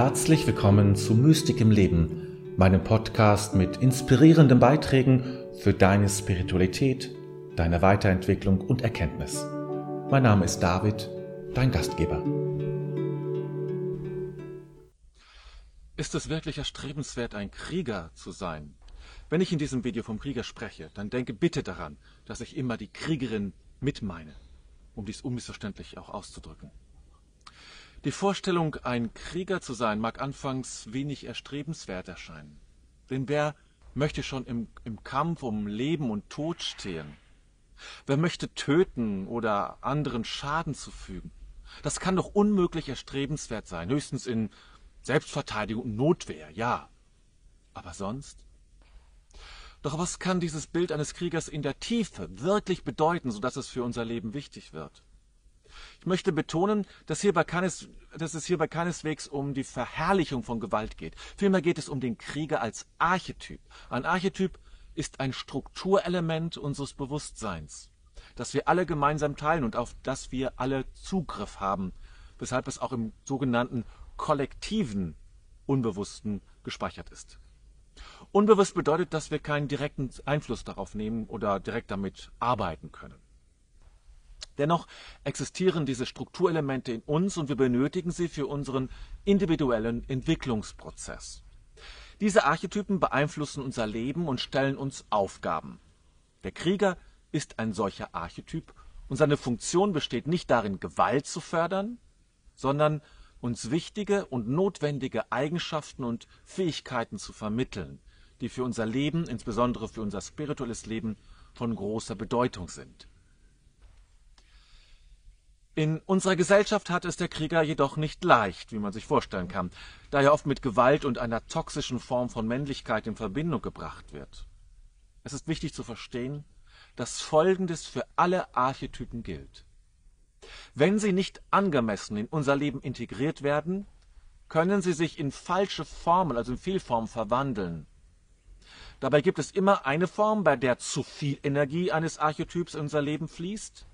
Herzlich willkommen zu Mystik im Leben, meinem Podcast mit inspirierenden Beiträgen für deine Spiritualität, deine Weiterentwicklung und Erkenntnis. Mein Name ist David, dein Gastgeber. Ist es wirklich erstrebenswert, ein Krieger zu sein? Wenn ich in diesem Video vom Krieger spreche, dann denke bitte daran, dass ich immer die Kriegerin mit meine, um dies unmissverständlich auch auszudrücken. Die Vorstellung, ein Krieger zu sein, mag anfangs wenig erstrebenswert erscheinen. Denn wer möchte schon im, im Kampf um Leben und Tod stehen? Wer möchte töten oder anderen Schaden zufügen? Das kann doch unmöglich erstrebenswert sein, höchstens in Selbstverteidigung und Notwehr, ja. Aber sonst? Doch was kann dieses Bild eines Kriegers in der Tiefe wirklich bedeuten, sodass es für unser Leben wichtig wird? Ich möchte betonen, dass, hierbei keines, dass es hierbei keineswegs um die Verherrlichung von Gewalt geht. Vielmehr geht es um den Krieger als Archetyp. Ein Archetyp ist ein Strukturelement unseres Bewusstseins, das wir alle gemeinsam teilen und auf das wir alle Zugriff haben, weshalb es auch im sogenannten kollektiven Unbewussten gespeichert ist. Unbewusst bedeutet, dass wir keinen direkten Einfluss darauf nehmen oder direkt damit arbeiten können. Dennoch existieren diese Strukturelemente in uns und wir benötigen sie für unseren individuellen Entwicklungsprozess. Diese Archetypen beeinflussen unser Leben und stellen uns Aufgaben. Der Krieger ist ein solcher Archetyp und seine Funktion besteht nicht darin, Gewalt zu fördern, sondern uns wichtige und notwendige Eigenschaften und Fähigkeiten zu vermitteln, die für unser Leben, insbesondere für unser spirituelles Leben, von großer Bedeutung sind. In unserer Gesellschaft hat es der Krieger jedoch nicht leicht, wie man sich vorstellen kann, da er oft mit Gewalt und einer toxischen Form von Männlichkeit in Verbindung gebracht wird. Es ist wichtig zu verstehen, dass Folgendes für alle Archetypen gilt. Wenn sie nicht angemessen in unser Leben integriert werden, können sie sich in falsche Formen, also in Fehlformen verwandeln. Dabei gibt es immer eine Form, bei der zu viel Energie eines Archetyps in unser Leben fließt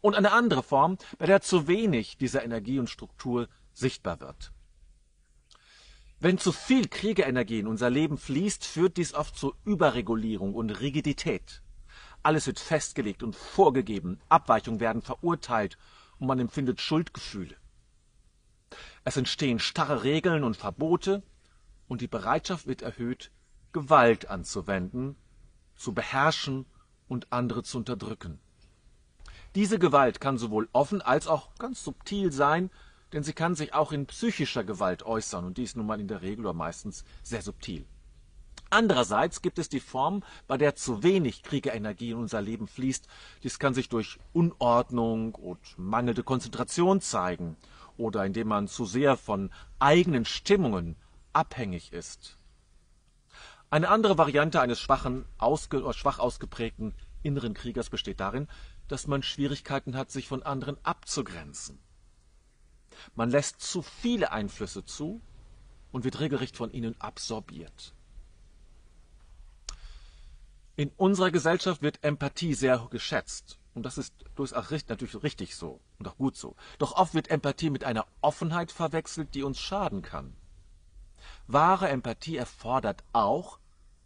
und eine andere Form, bei der zu wenig dieser Energie und Struktur sichtbar wird. Wenn zu viel Kriegerenergie in unser Leben fließt, führt dies oft zu Überregulierung und Rigidität. Alles wird festgelegt und vorgegeben, Abweichungen werden verurteilt und man empfindet Schuldgefühle. Es entstehen starre Regeln und Verbote und die Bereitschaft wird erhöht, Gewalt anzuwenden, zu beherrschen und andere zu unterdrücken. Diese Gewalt kann sowohl offen als auch ganz subtil sein, denn sie kann sich auch in psychischer Gewalt äußern und dies nun mal in der Regel oder meistens sehr subtil. Andererseits gibt es die Form, bei der zu wenig Kriegerenergie in unser Leben fließt. Dies kann sich durch Unordnung und mangelnde Konzentration zeigen oder indem man zu sehr von eigenen Stimmungen abhängig ist. Eine andere Variante eines schwachen, ausge schwach ausgeprägten inneren Kriegers besteht darin, dass man Schwierigkeiten hat, sich von anderen abzugrenzen. Man lässt zu viele Einflüsse zu und wird regelrecht von ihnen absorbiert. In unserer Gesellschaft wird Empathie sehr geschätzt. Und das ist durchaus natürlich richtig so und auch gut so. Doch oft wird Empathie mit einer Offenheit verwechselt, die uns schaden kann. Wahre Empathie erfordert auch,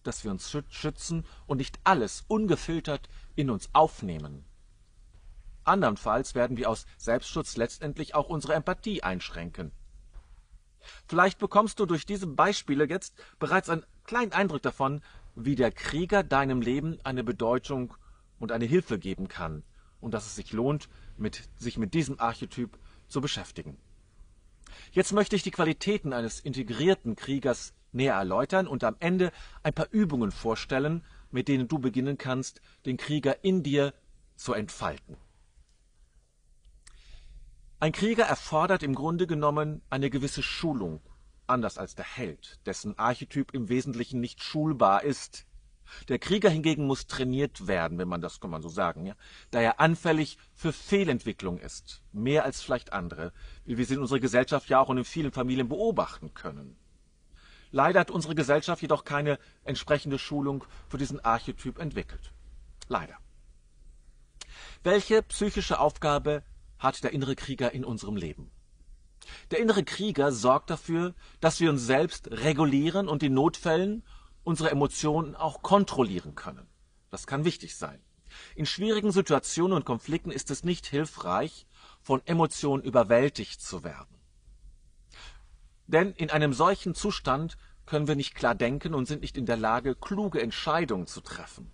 dass wir uns schützen und nicht alles ungefiltert in uns aufnehmen. Andernfalls werden wir aus Selbstschutz letztendlich auch unsere Empathie einschränken. Vielleicht bekommst du durch diese Beispiele jetzt bereits einen kleinen Eindruck davon, wie der Krieger deinem Leben eine Bedeutung und eine Hilfe geben kann und dass es sich lohnt, mit, sich mit diesem Archetyp zu beschäftigen. Jetzt möchte ich die Qualitäten eines integrierten Kriegers näher erläutern und am Ende ein paar Übungen vorstellen, mit denen du beginnen kannst, den Krieger in dir zu entfalten. Ein Krieger erfordert im Grunde genommen eine gewisse Schulung, anders als der Held, dessen Archetyp im Wesentlichen nicht schulbar ist. Der Krieger hingegen muss trainiert werden, wenn man das kann man so sagen, ja, da er anfällig für Fehlentwicklung ist, mehr als vielleicht andere, wie wir sie in unserer Gesellschaft ja auch und in vielen Familien beobachten können. Leider hat unsere Gesellschaft jedoch keine entsprechende Schulung für diesen Archetyp entwickelt. Leider. Welche psychische Aufgabe hat der innere Krieger in unserem Leben? Der innere Krieger sorgt dafür, dass wir uns selbst regulieren und in Notfällen unsere Emotionen auch kontrollieren können. Das kann wichtig sein. In schwierigen Situationen und Konflikten ist es nicht hilfreich, von Emotionen überwältigt zu werden. Denn in einem solchen Zustand können wir nicht klar denken und sind nicht in der Lage, kluge Entscheidungen zu treffen.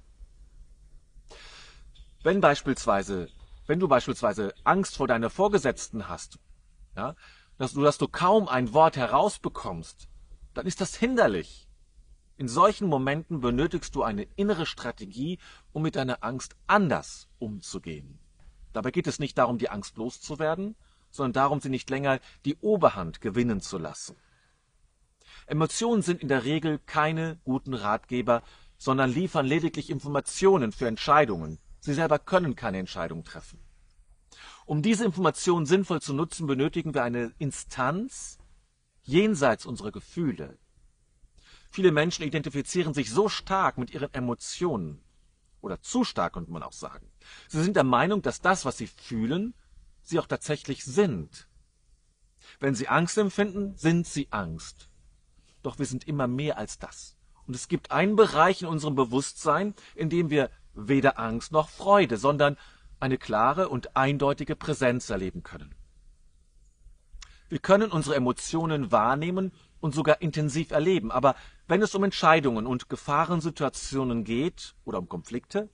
Wenn beispielsweise, wenn du beispielsweise Angst vor deiner Vorgesetzten hast, ja, dass du, dass du kaum ein Wort herausbekommst, dann ist das hinderlich. In solchen Momenten benötigst du eine innere Strategie, um mit deiner Angst anders umzugehen. Dabei geht es nicht darum, die Angst loszuwerden, sondern darum, sie nicht länger die Oberhand gewinnen zu lassen. Emotionen sind in der Regel keine guten Ratgeber, sondern liefern lediglich Informationen für Entscheidungen. Sie selber können keine Entscheidung treffen. Um diese Informationen sinnvoll zu nutzen, benötigen wir eine Instanz jenseits unserer Gefühle. Viele Menschen identifizieren sich so stark mit ihren Emotionen, oder zu stark könnte man auch sagen. Sie sind der Meinung, dass das, was sie fühlen, sie auch tatsächlich sind. Wenn sie Angst empfinden, sind sie Angst. Doch wir sind immer mehr als das. Und es gibt einen Bereich in unserem Bewusstsein, in dem wir weder Angst noch Freude, sondern eine klare und eindeutige Präsenz erleben können. Wir können unsere Emotionen wahrnehmen und sogar intensiv erleben, aber wenn es um Entscheidungen und Gefahrensituationen geht oder um Konflikte,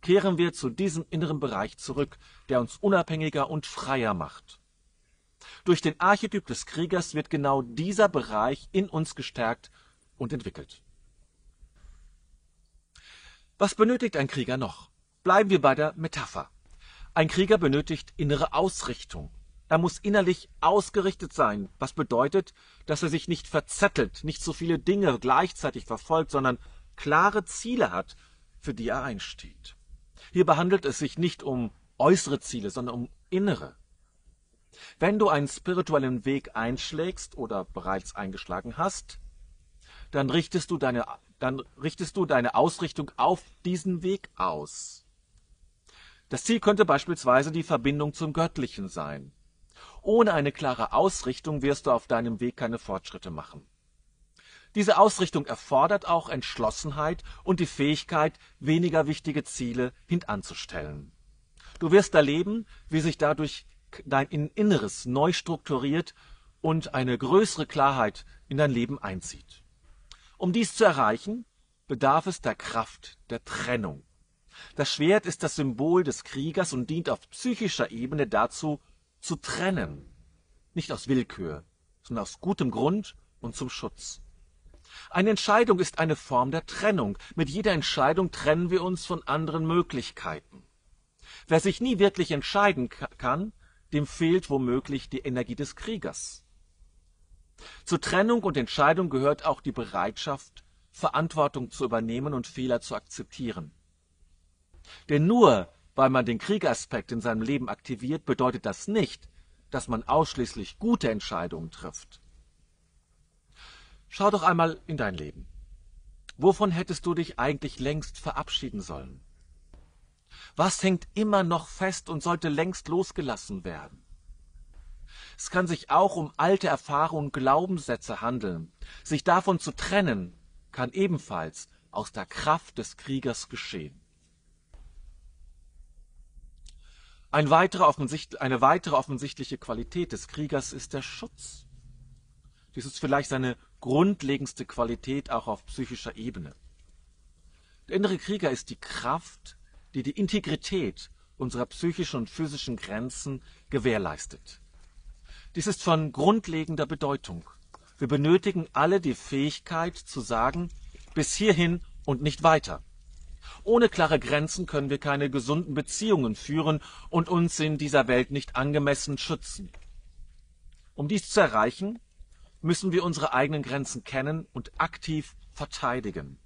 kehren wir zu diesem inneren Bereich zurück, der uns unabhängiger und freier macht. Durch den Archetyp des Kriegers wird genau dieser Bereich in uns gestärkt und entwickelt. Was benötigt ein Krieger noch? Bleiben wir bei der Metapher. Ein Krieger benötigt innere Ausrichtung. Er muss innerlich ausgerichtet sein, was bedeutet, dass er sich nicht verzettelt, nicht so viele Dinge gleichzeitig verfolgt, sondern klare Ziele hat, für die er einsteht. Hierbei handelt es sich nicht um äußere Ziele, sondern um innere. Wenn du einen spirituellen Weg einschlägst oder bereits eingeschlagen hast, dann richtest du deine, dann richtest du deine Ausrichtung auf diesen Weg aus. Das Ziel könnte beispielsweise die Verbindung zum Göttlichen sein. Ohne eine klare Ausrichtung wirst du auf deinem Weg keine Fortschritte machen. Diese Ausrichtung erfordert auch Entschlossenheit und die Fähigkeit, weniger wichtige Ziele hintanzustellen. Du wirst erleben, wie sich dadurch dein Inneres neu strukturiert und eine größere Klarheit in dein Leben einzieht. Um dies zu erreichen, bedarf es der Kraft der Trennung. Das Schwert ist das Symbol des Kriegers und dient auf psychischer Ebene dazu, zu trennen. Nicht aus Willkür, sondern aus gutem Grund und zum Schutz. Eine Entscheidung ist eine Form der Trennung. Mit jeder Entscheidung trennen wir uns von anderen Möglichkeiten. Wer sich nie wirklich entscheiden kann, dem fehlt womöglich die Energie des Kriegers. Zur Trennung und Entscheidung gehört auch die Bereitschaft, Verantwortung zu übernehmen und Fehler zu akzeptieren. Denn nur weil man den Kriegeraspekt in seinem Leben aktiviert, bedeutet das nicht, dass man ausschließlich gute Entscheidungen trifft. Schau doch einmal in dein Leben. Wovon hättest du dich eigentlich längst verabschieden sollen? Was hängt immer noch fest und sollte längst losgelassen werden? Es kann sich auch um alte Erfahrungen und Glaubenssätze handeln. Sich davon zu trennen, kann ebenfalls aus der Kraft des Kriegers geschehen. Ein weiterer eine weitere offensichtliche Qualität des Kriegers ist der Schutz. Dies ist vielleicht seine grundlegendste Qualität auch auf psychischer Ebene. Der innere Krieger ist die Kraft, die die Integrität unserer psychischen und physischen Grenzen gewährleistet. Dies ist von grundlegender Bedeutung. Wir benötigen alle die Fähigkeit zu sagen, bis hierhin und nicht weiter. Ohne klare Grenzen können wir keine gesunden Beziehungen führen und uns in dieser Welt nicht angemessen schützen. Um dies zu erreichen, müssen wir unsere eigenen Grenzen kennen und aktiv verteidigen.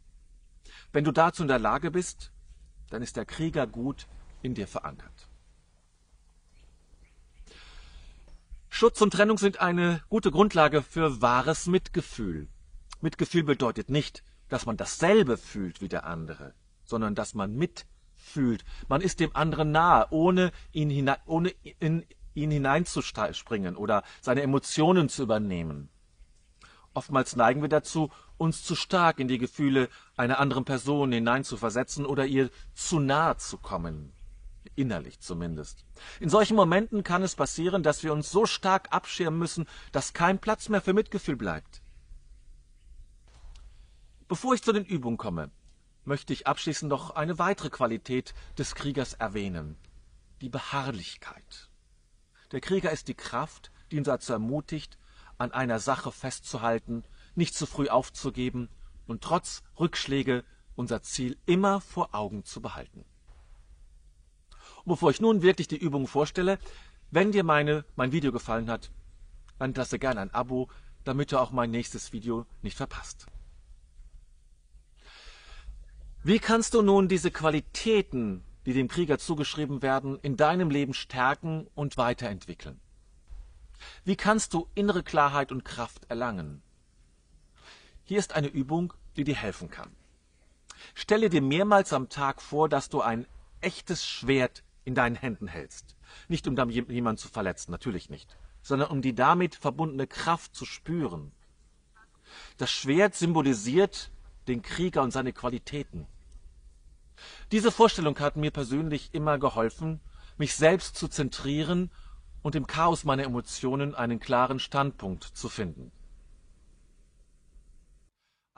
Wenn du dazu in der Lage bist, dann ist der Krieger gut in dir verankert. Schutz und Trennung sind eine gute Grundlage für wahres Mitgefühl. Mitgefühl bedeutet nicht, dass man dasselbe fühlt wie der andere sondern dass man mitfühlt. Man ist dem anderen nahe, ohne ihn, hinein, ohne in, ihn hineinzuspringen oder seine Emotionen zu übernehmen. Oftmals neigen wir dazu, uns zu stark in die Gefühle einer anderen Person hineinzuversetzen oder ihr zu nahe zu kommen. Innerlich zumindest. In solchen Momenten kann es passieren, dass wir uns so stark abschirmen müssen, dass kein Platz mehr für Mitgefühl bleibt. Bevor ich zu den Übungen komme, möchte ich abschließend noch eine weitere Qualität des Kriegers erwähnen. Die Beharrlichkeit. Der Krieger ist die Kraft, die ihn dazu ermutigt, an einer Sache festzuhalten, nicht zu früh aufzugeben und trotz Rückschläge unser Ziel immer vor Augen zu behalten. Und bevor ich nun wirklich die Übung vorstelle, wenn dir meine, mein Video gefallen hat, dann lasse gerne ein Abo, damit du auch mein nächstes Video nicht verpasst. Wie kannst du nun diese Qualitäten, die dem Krieger zugeschrieben werden, in deinem Leben stärken und weiterentwickeln? Wie kannst du innere Klarheit und Kraft erlangen? Hier ist eine Übung, die dir helfen kann. Stelle dir mehrmals am Tag vor, dass du ein echtes Schwert in deinen Händen hältst. Nicht um damit jemanden zu verletzen, natürlich nicht, sondern um die damit verbundene Kraft zu spüren. Das Schwert symbolisiert den Krieger und seine Qualitäten. Diese Vorstellung hat mir persönlich immer geholfen, mich selbst zu zentrieren und im Chaos meiner Emotionen einen klaren Standpunkt zu finden.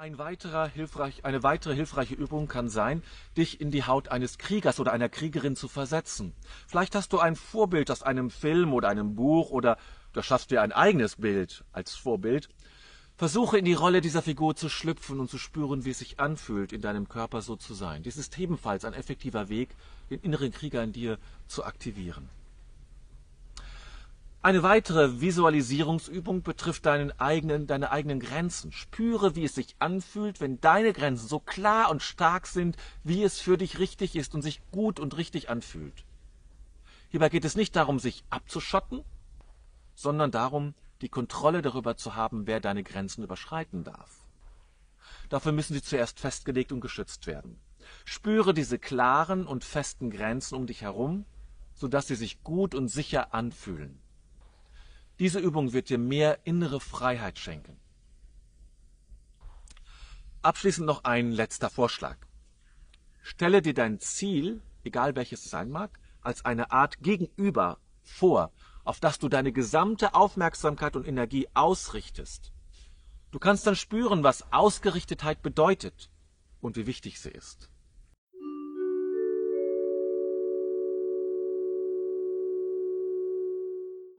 Ein weiterer hilfreich, eine weitere hilfreiche Übung kann sein, dich in die Haut eines Kriegers oder einer Kriegerin zu versetzen. Vielleicht hast du ein Vorbild aus einem Film oder einem Buch oder du schaffst dir ein eigenes Bild als Vorbild Versuche in die Rolle dieser Figur zu schlüpfen und zu spüren, wie es sich anfühlt, in deinem Körper so zu sein. Dies ist ebenfalls ein effektiver Weg, den inneren Krieger in dir zu aktivieren. Eine weitere Visualisierungsübung betrifft deinen eigenen, deine eigenen Grenzen. Spüre, wie es sich anfühlt, wenn deine Grenzen so klar und stark sind, wie es für dich richtig ist und sich gut und richtig anfühlt. Hierbei geht es nicht darum, sich abzuschotten, sondern darum, die Kontrolle darüber zu haben, wer deine Grenzen überschreiten darf. Dafür müssen sie zuerst festgelegt und geschützt werden. Spüre diese klaren und festen Grenzen um dich herum, sodass sie sich gut und sicher anfühlen. Diese Übung wird dir mehr innere Freiheit schenken. Abschließend noch ein letzter Vorschlag. Stelle dir dein Ziel, egal welches es sein mag, als eine Art Gegenüber vor, auf das du deine gesamte Aufmerksamkeit und Energie ausrichtest. Du kannst dann spüren, was Ausgerichtetheit bedeutet und wie wichtig sie ist.